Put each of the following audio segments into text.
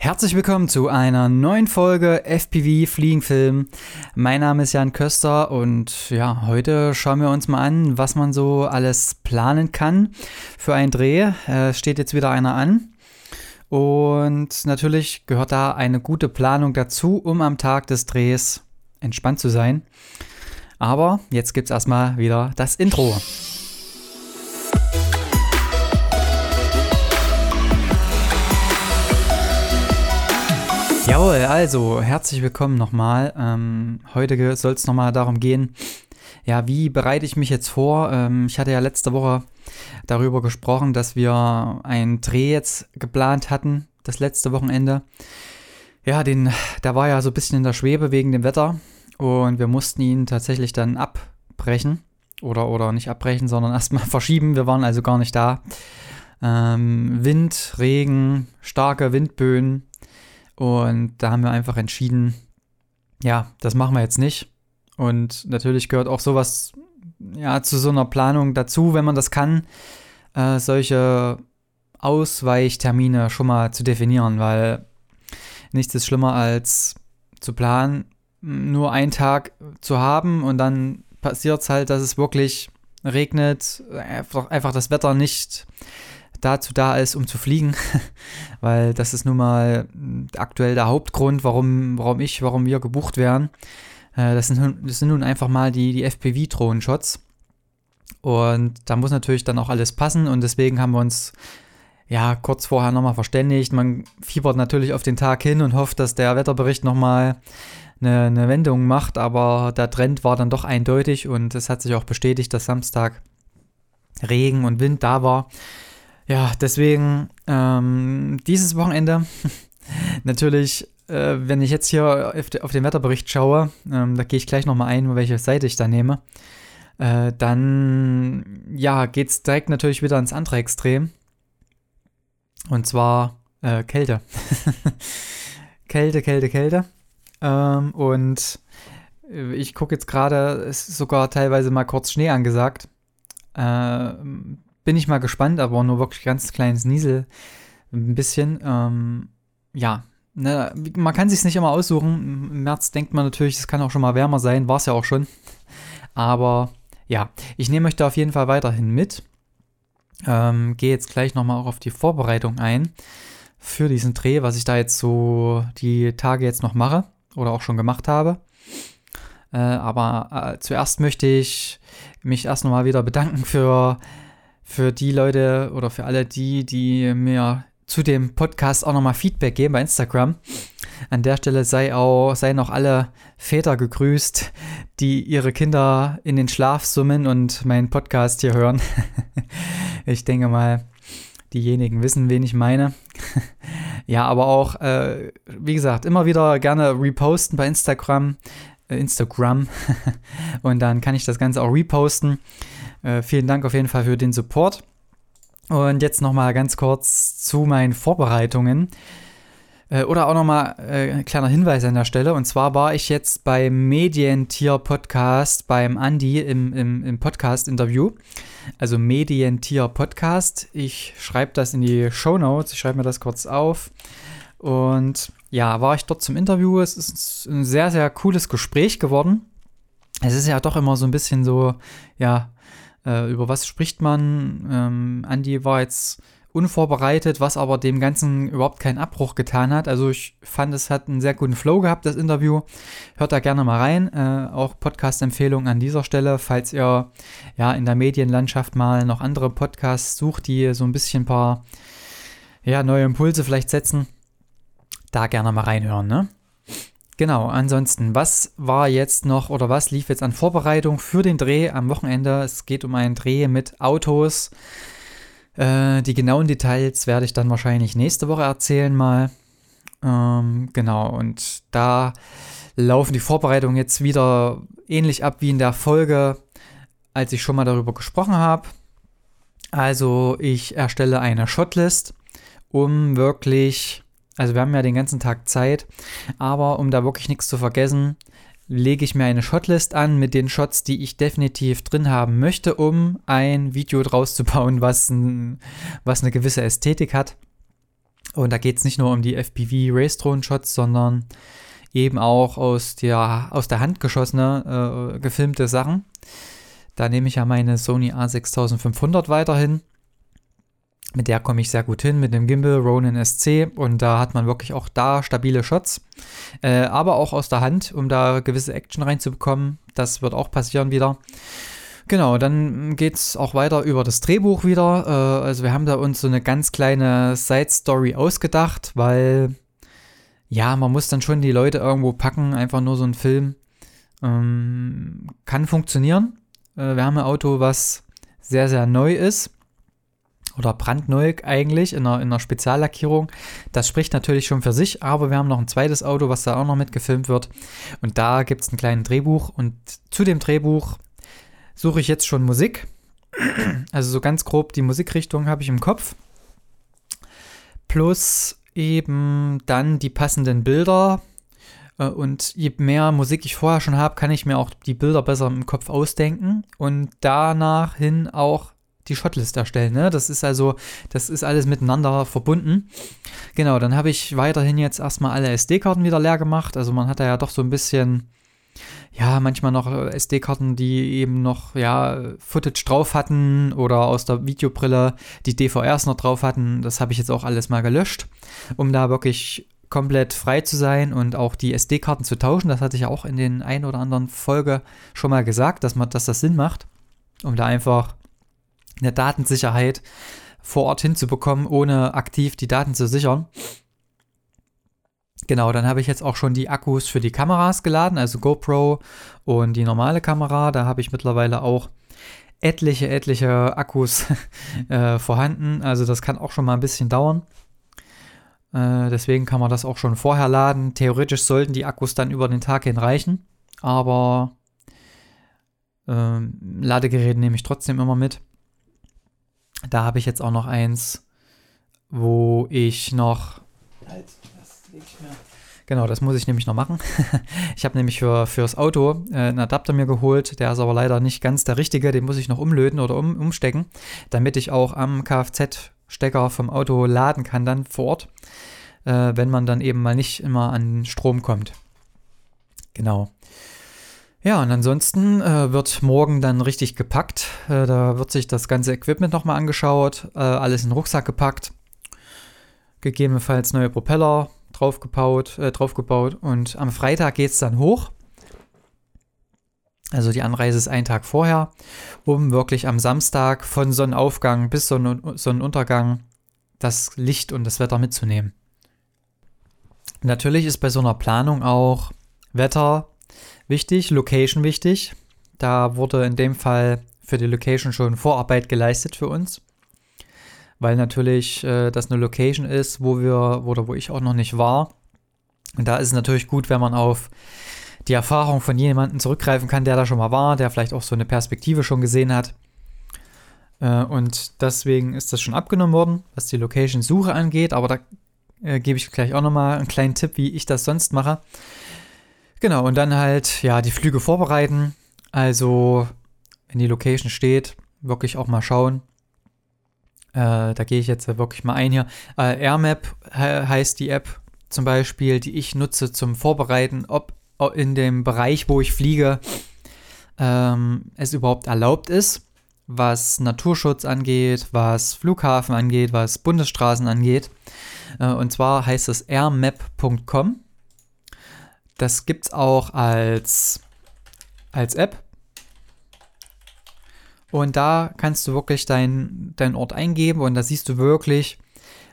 Herzlich willkommen zu einer neuen Folge FPV Fliegenfilm. Mein Name ist Jan Köster und ja, heute schauen wir uns mal an, was man so alles planen kann für einen Dreh. Äh, steht jetzt wieder einer an. Und natürlich gehört da eine gute Planung dazu, um am Tag des Drehs entspannt zu sein. Aber jetzt gibt es erstmal wieder das Intro. Jawohl, also herzlich willkommen nochmal. Ähm, heute soll es nochmal darum gehen, ja, wie bereite ich mich jetzt vor? Ähm, ich hatte ja letzte Woche darüber gesprochen, dass wir einen Dreh jetzt geplant hatten, das letzte Wochenende. Ja, den, der war ja so ein bisschen in der Schwebe wegen dem Wetter und wir mussten ihn tatsächlich dann abbrechen. Oder, oder nicht abbrechen, sondern erstmal verschieben. Wir waren also gar nicht da. Ähm, Wind, Regen, starke Windböen und da haben wir einfach entschieden, ja, das machen wir jetzt nicht. Und natürlich gehört auch sowas ja, zu so einer Planung dazu, wenn man das kann, äh, solche Ausweichtermine schon mal zu definieren, weil nichts ist schlimmer als zu planen, nur einen Tag zu haben und dann passiert es halt, dass es wirklich regnet, einfach, einfach das Wetter nicht dazu da ist, um zu fliegen, weil das ist nun mal aktuell der Hauptgrund, warum, warum ich, warum wir gebucht werden. Äh, das, sind, das sind nun einfach mal die, die FPV-Drohnen-Shots. Und da muss natürlich dann auch alles passen und deswegen haben wir uns ja kurz vorher nochmal verständigt. Man fiebert natürlich auf den Tag hin und hofft, dass der Wetterbericht nochmal eine, eine Wendung macht, aber der Trend war dann doch eindeutig und es hat sich auch bestätigt, dass Samstag Regen und Wind da war. Ja, deswegen ähm, dieses Wochenende natürlich, äh, wenn ich jetzt hier auf, den Wetterbericht schaue, ähm, da gehe ich gleich nochmal ein, welche Seite ich da nehme, äh, dann ja, geht es direkt natürlich wieder ins andere Extrem. Und zwar äh, Kälte. Kälte, Kälte, Kälte. Ähm, und ich gucke jetzt gerade, es ist sogar teilweise mal kurz Schnee angesagt. Äh, bin ich mal gespannt, aber nur wirklich ganz kleines Niesel. Ein bisschen. Ähm, ja, ne, man kann sich nicht immer aussuchen. Im März denkt man natürlich, es kann auch schon mal wärmer sein. War es ja auch schon. Aber ja, ich nehme euch da auf jeden Fall weiterhin mit. Ähm, Gehe jetzt gleich nochmal auch auf die Vorbereitung ein für diesen Dreh, was ich da jetzt so die Tage jetzt noch mache oder auch schon gemacht habe. Äh, aber äh, zuerst möchte ich mich erst nochmal wieder bedanken für für die Leute oder für alle die, die mir zu dem Podcast auch nochmal Feedback geben bei Instagram. An der Stelle sei auch, seien auch alle Väter gegrüßt, die ihre Kinder in den Schlaf summen und meinen Podcast hier hören. ich denke mal, diejenigen wissen, wen ich meine. ja, aber auch, äh, wie gesagt, immer wieder gerne reposten bei Instagram. Äh, Instagram. und dann kann ich das Ganze auch reposten. Äh, vielen Dank auf jeden Fall für den Support. Und jetzt nochmal ganz kurz zu meinen Vorbereitungen. Äh, oder auch nochmal äh, ein kleiner Hinweis an der Stelle. Und zwar war ich jetzt beim Medientier-Podcast beim Andi im, im, im Podcast-Interview. Also Medientier-Podcast. Ich schreibe das in die Show Notes. Ich schreibe mir das kurz auf. Und ja, war ich dort zum Interview. Es ist ein sehr, sehr cooles Gespräch geworden. Es ist ja doch immer so ein bisschen so, ja, äh, über was spricht man? Ähm, Andy war jetzt unvorbereitet, was aber dem Ganzen überhaupt keinen Abbruch getan hat. Also ich fand, es hat einen sehr guten Flow gehabt, das Interview. Hört da gerne mal rein. Äh, auch Podcast-Empfehlung an dieser Stelle, falls ihr ja in der Medienlandschaft mal noch andere Podcasts sucht, die so ein bisschen ein paar ja, neue Impulse vielleicht setzen. Da gerne mal reinhören, ne? Genau, ansonsten, was war jetzt noch oder was lief jetzt an Vorbereitung für den Dreh am Wochenende? Es geht um einen Dreh mit Autos. Äh, die genauen Details werde ich dann wahrscheinlich nächste Woche erzählen mal. Ähm, genau, und da laufen die Vorbereitungen jetzt wieder ähnlich ab wie in der Folge, als ich schon mal darüber gesprochen habe. Also ich erstelle eine Shotlist, um wirklich also wir haben ja den ganzen Tag Zeit, aber um da wirklich nichts zu vergessen, lege ich mir eine Shotlist an mit den Shots, die ich definitiv drin haben möchte, um ein Video draus zu bauen, was, ein, was eine gewisse Ästhetik hat. Und da geht es nicht nur um die FPV Race Drone Shots, sondern eben auch aus der, aus der Hand geschossene, äh, gefilmte Sachen. Da nehme ich ja meine Sony A6500 weiterhin. Mit der komme ich sehr gut hin, mit dem Gimbal Ronin SC und da hat man wirklich auch da stabile Shots, äh, aber auch aus der Hand, um da gewisse Action reinzubekommen. Das wird auch passieren wieder. Genau, dann geht es auch weiter über das Drehbuch wieder. Äh, also wir haben da uns so eine ganz kleine Side-Story ausgedacht, weil ja, man muss dann schon die Leute irgendwo packen, einfach nur so ein Film. Ähm, kann funktionieren. Äh, wir haben ein Auto, was sehr, sehr neu ist oder brandneu eigentlich in einer, in einer Speziallackierung. Das spricht natürlich schon für sich, aber wir haben noch ein zweites Auto, was da auch noch mitgefilmt wird. Und da gibt es ein kleines Drehbuch und zu dem Drehbuch suche ich jetzt schon Musik. Also so ganz grob die Musikrichtung habe ich im Kopf. Plus eben dann die passenden Bilder. Äh, und je mehr Musik ich vorher schon habe, kann ich mir auch die Bilder besser im Kopf ausdenken und danach hin auch die Shotlist erstellen. Ne? Das ist also, das ist alles miteinander verbunden. Genau, dann habe ich weiterhin jetzt erstmal alle SD-Karten wieder leer gemacht. Also man hat da ja doch so ein bisschen, ja, manchmal noch SD-Karten, die eben noch, ja, Footage drauf hatten oder aus der Videobrille die DVRs noch drauf hatten. Das habe ich jetzt auch alles mal gelöscht, um da wirklich komplett frei zu sein und auch die SD-Karten zu tauschen. Das hatte ich ja auch in den ein oder anderen Folge schon mal gesagt, dass man, dass das Sinn macht, um da einfach eine Datensicherheit vor Ort hinzubekommen, ohne aktiv die Daten zu sichern. Genau, dann habe ich jetzt auch schon die Akkus für die Kameras geladen, also GoPro und die normale Kamera. Da habe ich mittlerweile auch etliche, etliche Akkus äh, vorhanden. Also das kann auch schon mal ein bisschen dauern. Äh, deswegen kann man das auch schon vorher laden. Theoretisch sollten die Akkus dann über den Tag hin reichen. Aber äh, Ladegerät nehme ich trotzdem immer mit. Da habe ich jetzt auch noch eins, wo ich noch. Halt, das leg ich mir. Genau, das muss ich nämlich noch machen. ich habe nämlich für, fürs Auto äh, einen Adapter mir geholt, der ist aber leider nicht ganz der richtige, den muss ich noch umlöten oder um, umstecken, damit ich auch am Kfz-Stecker vom Auto laden kann dann vor Ort, äh, wenn man dann eben mal nicht immer an Strom kommt. Genau. Ja, und ansonsten äh, wird morgen dann richtig gepackt. Äh, da wird sich das ganze Equipment nochmal angeschaut, äh, alles in den Rucksack gepackt, gegebenenfalls neue Propeller draufgebaut, äh, draufgebaut und am Freitag geht es dann hoch. Also die Anreise ist ein Tag vorher, um wirklich am Samstag von Sonnenaufgang bis Sonnen Sonnenuntergang das Licht und das Wetter mitzunehmen. Natürlich ist bei so einer Planung auch Wetter wichtig, Location wichtig. Da wurde in dem Fall für die Location schon Vorarbeit geleistet für uns. Weil natürlich äh, das eine Location ist, wo wir, oder wo ich auch noch nicht war. Und da ist es natürlich gut, wenn man auf die Erfahrung von jemandem zurückgreifen kann, der da schon mal war, der vielleicht auch so eine Perspektive schon gesehen hat. Äh, und deswegen ist das schon abgenommen worden, was die Location-Suche angeht. Aber da äh, gebe ich gleich auch nochmal einen kleinen Tipp, wie ich das sonst mache. Genau, und dann halt, ja, die Flüge vorbereiten. Also, wenn die Location steht, wirklich auch mal schauen. Äh, da gehe ich jetzt wirklich mal ein hier. Äh, AirMap heißt die App zum Beispiel, die ich nutze zum Vorbereiten, ob in dem Bereich, wo ich fliege, ähm, es überhaupt erlaubt ist, was Naturschutz angeht, was Flughafen angeht, was Bundesstraßen angeht. Äh, und zwar heißt es airmap.com. Das gibt es auch als, als App. Und da kannst du wirklich deinen dein Ort eingeben und da siehst du wirklich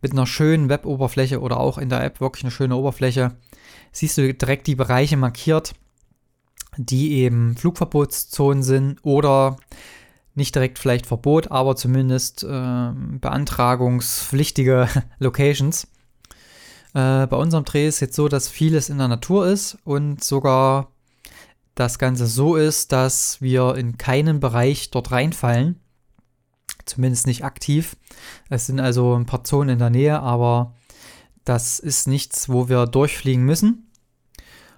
mit einer schönen Web-Oberfläche oder auch in der App wirklich eine schöne Oberfläche, siehst du direkt die Bereiche markiert, die eben Flugverbotszonen sind oder nicht direkt vielleicht Verbot, aber zumindest äh, beantragungspflichtige Locations. Äh, bei unserem Dreh ist jetzt so, dass vieles in der Natur ist und sogar das Ganze so ist, dass wir in keinen Bereich dort reinfallen. Zumindest nicht aktiv. Es sind also ein paar Zonen in der Nähe, aber das ist nichts, wo wir durchfliegen müssen.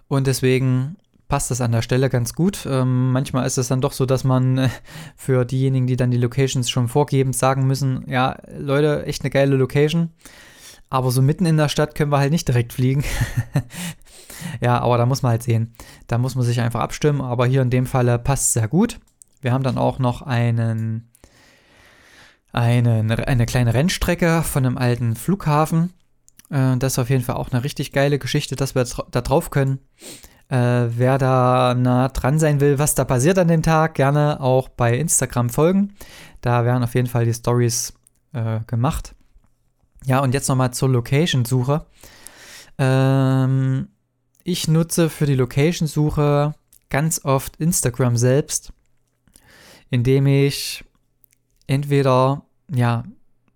Und deswegen passt das an der Stelle ganz gut. Ähm, manchmal ist es dann doch so, dass man äh, für diejenigen, die dann die Locations schon vorgeben, sagen müssen, ja, Leute, echt eine geile Location Aber so mitten in der Stadt können wir halt nicht direkt fliegen. ja, aber da muss man halt sehen. Da muss man sich einfach abstimmen. Aber hier in dem Falle passt sehr gut. Wir haben dann auch noch einen, einen, eine kleine Rennstrecke von einem alten Flughafen. Äh, das ist auf jeden Fall auch eine richtig geile Geschichte, dass wir da drauf können. Äh, wer da nah dran sein will, was da passiert an dem Tag, gerne auch bei Instagram folgen. Da werden auf jeden Fall die Stories äh, gemacht. Ja, und jetzt nochmal zur Location-Suche. Ähm, ich nutze für die Location-Suche ganz oft Instagram selbst, indem ich entweder ja,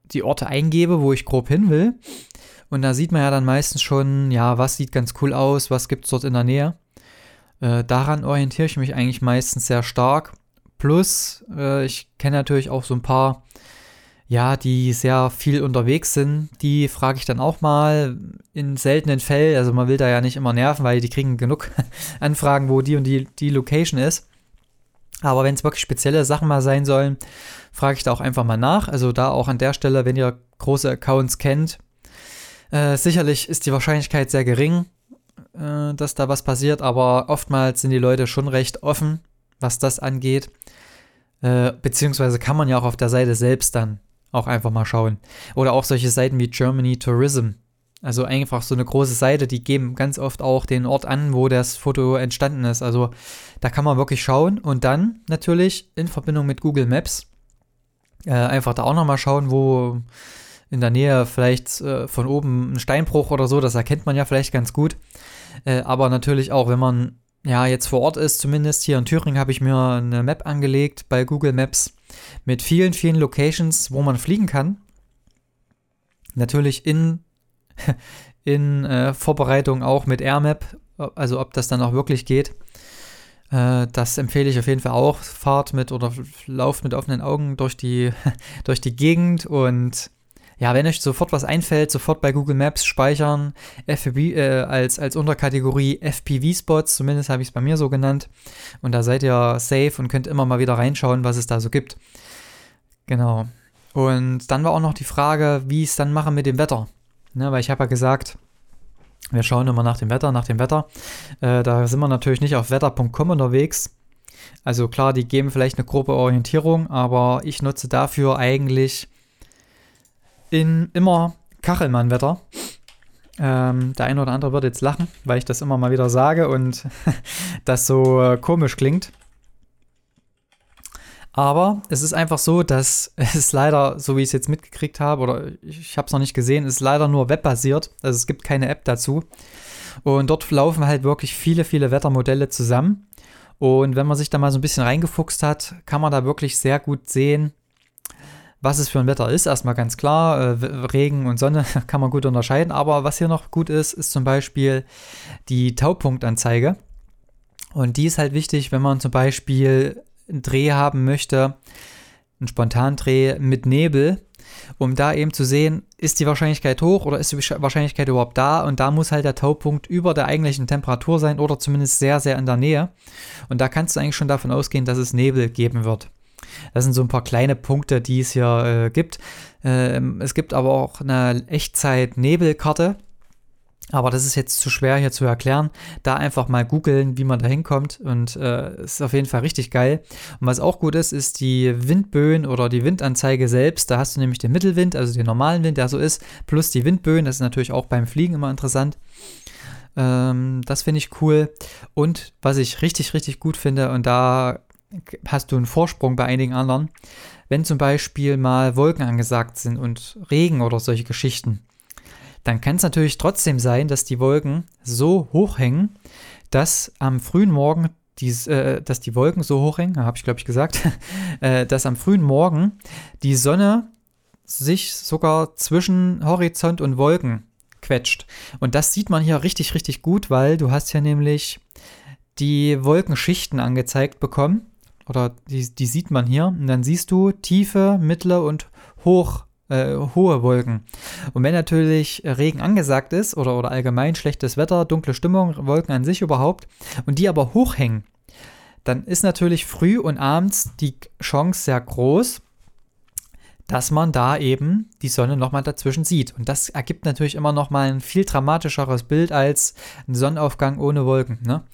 die Orte eingebe, wo ich grob hin will. Und da sieht man ja dann meistens schon, ja, was sieht ganz cool aus, was gibt es dort in der Nähe. Äh, daran orientiere ich mich eigentlich meistens sehr stark. Plus, äh, ich kenne natürlich auch so ein paar ja, die sehr viel unterwegs sind, die frage ich dann auch mal in seltenen Fällen. Also man will da ja nicht immer nerven, weil die kriegen genug Anfragen, wo die und die, die Location ist. Aber wenn es wirklich spezielle Sachen mal sein sollen, frage ich da auch einfach mal nach. Also da auch an der Stelle, wenn ihr große Accounts kennt, äh, sicherlich ist die Wahrscheinlichkeit sehr gering, äh, dass da was passiert, aber oftmals sind die Leute schon recht offen, was das angeht. Äh, beziehungsweise kann man ja auch auf der Seite selbst dann auch einfach mal schauen. Oder auch solche Seiten wie Germany Tourism. Also einfach so eine große Seite, die geben ganz oft auch den Ort an, wo das Foto entstanden ist. Also da kann man wirklich schauen und dann natürlich in Verbindung mit Google Maps äh, einfach da auch nochmal schauen, wo in der Nähe vielleicht äh, von oben ein Steinbruch oder so, das erkennt man ja vielleicht ganz gut. Äh, aber natürlich auch, wenn man ja jetzt vor Ort ist, zumindest hier in Thüringen habe ich mir eine Map angelegt bei Google Maps mit vielen, vielen Locations, wo man fliegen kann. Natürlich in, in äh, Vorbereitung auch mit AirMap, also ob das dann auch wirklich geht. Äh, das empfehle ich auf jeden Fall auch. Fahrt mit oder lauft mit offenen Augen durch die, durch die Gegend und ja, wenn euch sofort was einfällt, sofort bei Google Maps speichern, FPV, äh, als, als Unterkategorie FPV-Spots, zumindest habe ich es bei mir so genannt. Und da seid ihr safe und könnt immer mal wieder reinschauen, was es da so gibt. Genau. Und dann war auch noch die Frage, wie ich es dann mache mit dem Wetter. Ne, weil ich habe ja gesagt, wir schauen immer nach dem Wetter, nach dem Wetter. Äh, da sind wir natürlich nicht auf wetter.com unterwegs. Also klar, die geben vielleicht eine grobe Orientierung, aber ich nutze dafür eigentlich in immer Kachelmann-Wetter. Ähm, der eine oder andere wird jetzt lachen, weil ich das immer mal wieder sage und das so äh, komisch klingt. Aber es ist einfach so, dass es leider, so wie ich es jetzt mitgekriegt habe, oder ich habe es noch nicht gesehen, ist leider nur webbasiert. Also es gibt keine App dazu. Und dort laufen halt wirklich viele, viele Wettermodelle zusammen. Und wenn man sich da mal so ein bisschen reingefuchst hat, kann man da wirklich sehr gut sehen, was es für ein Wetter ist. Erstmal ganz klar, äh, Regen und Sonne kann man gut unterscheiden. Aber was hier noch gut ist, ist zum Beispiel die Taupunktanzeige. Und die ist halt wichtig, wenn man zum Beispiel einen Dreh haben möchte, einen Spontandreh mit Nebel, um da eben zu sehen, ist die Wahrscheinlichkeit hoch oder ist die Wahrscheinlichkeit überhaupt da? Und da muss halt der Taupunkt über der eigentlichen Temperatur sein oder zumindest sehr, sehr in der Nähe. Und da kannst du eigentlich schon davon ausgehen, dass es Nebel geben wird. Das sind so ein paar kleine Punkte, die es hier äh, gibt. Ähm, es gibt aber auch eine Echtzeit-Nebelkarte. Aber das ist jetzt zu schwer hier zu erklären. Da einfach mal googeln, wie man da hinkommt. Und äh, ist auf jeden Fall richtig geil. Und was auch gut ist, ist die Windböen oder die Windanzeige selbst. Da hast du nämlich den Mittelwind, also den normalen Wind, der so ist, plus die Windböen. Das ist natürlich auch beim Fliegen immer interessant. Ähm, das finde ich cool. Und was ich richtig, richtig gut finde, und da hast du einen Vorsprung bei einigen anderen. Wenn zum Beispiel mal Wolken angesagt sind und Regen oder solche Geschichten, dann kann es natürlich trotzdem sein, dass die Wolken so hoch hängen, dass am frühen Morgen die, äh, dass die Wolken so hoch hängen, habe ich glaube ich gesagt, äh, dass am frühen Morgen die Sonne sich sogar zwischen Horizont und Wolken quetscht. Und das sieht man hier richtig, richtig gut, weil du hast hier nämlich die Wolkenschichten angezeigt bekommen oder die, die sieht man hier. Und dann siehst du tiefe, mittlere und hoch, äh, hohe Wolken. Und wenn natürlich Regen angesagt ist oder, oder allgemein schlechtes Wetter, dunkle Stimmung, Wolken an sich überhaupt, und die aber hochhängen, dann ist natürlich früh und abends die Chance sehr groß, dass man da eben die Sonne nochmal dazwischen sieht. Und das ergibt natürlich immer nochmal ein viel dramatischeres Bild als ein Sonnenaufgang ohne Wolken. Ne?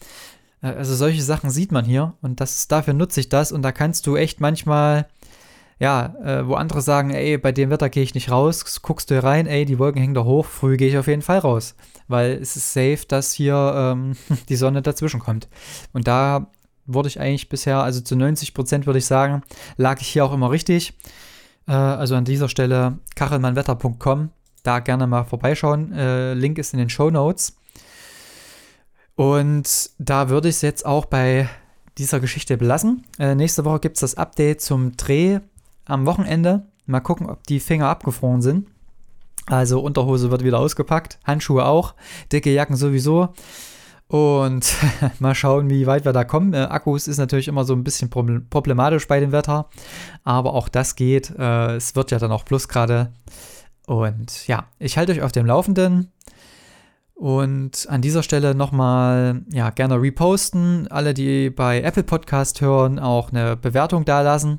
Äh, also solche Sachen sieht man hier und das, dafür nutze ich das und da kannst du echt manchmal, ja, äh, wo andere sagen, ey, bei dem Wetter gehe ich nicht raus, guckst du hier rein, ey, die Wolken hängen da hoch, früh gehe ich auf jeden Fall raus, weil es ist safe, dass hier ähm, die Sonne dazwischen kommt. Und da wurde ich eigentlich bisher, also zu 90 Prozent würde ich sagen, lag ich hier auch immer richtig. Äh, also an dieser Stelle kachelmannwetter.com, da gerne mal vorbeischauen. Äh, Link ist in den Show Notes. Und da würde ich es jetzt auch bei dieser Geschichte belassen. Äh, nächste Woche gibt es das Update zum Dreh am Wochenende. Mal gucken, ob die Finger abgefroren sind. Also Unterhose wird wieder ausgepackt, Handschuhe auch, dicke Jacken sowieso. Und mal schauen, wie weit wir da kommen. Äh, Akkus ist natürlich immer so ein bisschen problematisch bei dem Wetter, aber auch das geht. Äh, es wird ja dann auch Plusgrade. Und ja, ich halte euch auf dem Laufenden. Und an dieser Stelle nochmal, ja, gerne reposten. Alle, die bei Apple Podcast hören, auch eine Bewertung dalassen.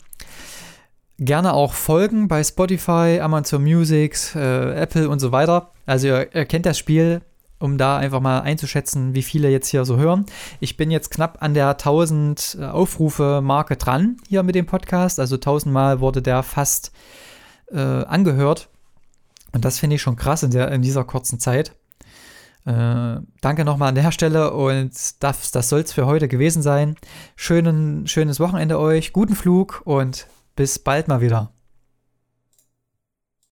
Gerne auch folgen bei Spotify, Amazon Music, äh, Apple und so weiter. Also ihr, ihr kennt das Spiel, um da einfach mal einzuschätzen, wie viele jetzt hier so hören. Ich bin jetzt knapp an der 1000 äh, Aufrufe-Marke dran hier mit dem Podcast. Also 1000 Mal wurde der fast äh, angehört. Und das finde ich schon krass in, der, in dieser kurzen Zeit. Äh, danke nochmal an der Stelle und das, das soll es für heute gewesen sein. Schönen, schönes Wochenende euch, guten Flug und bis bald mal wieder.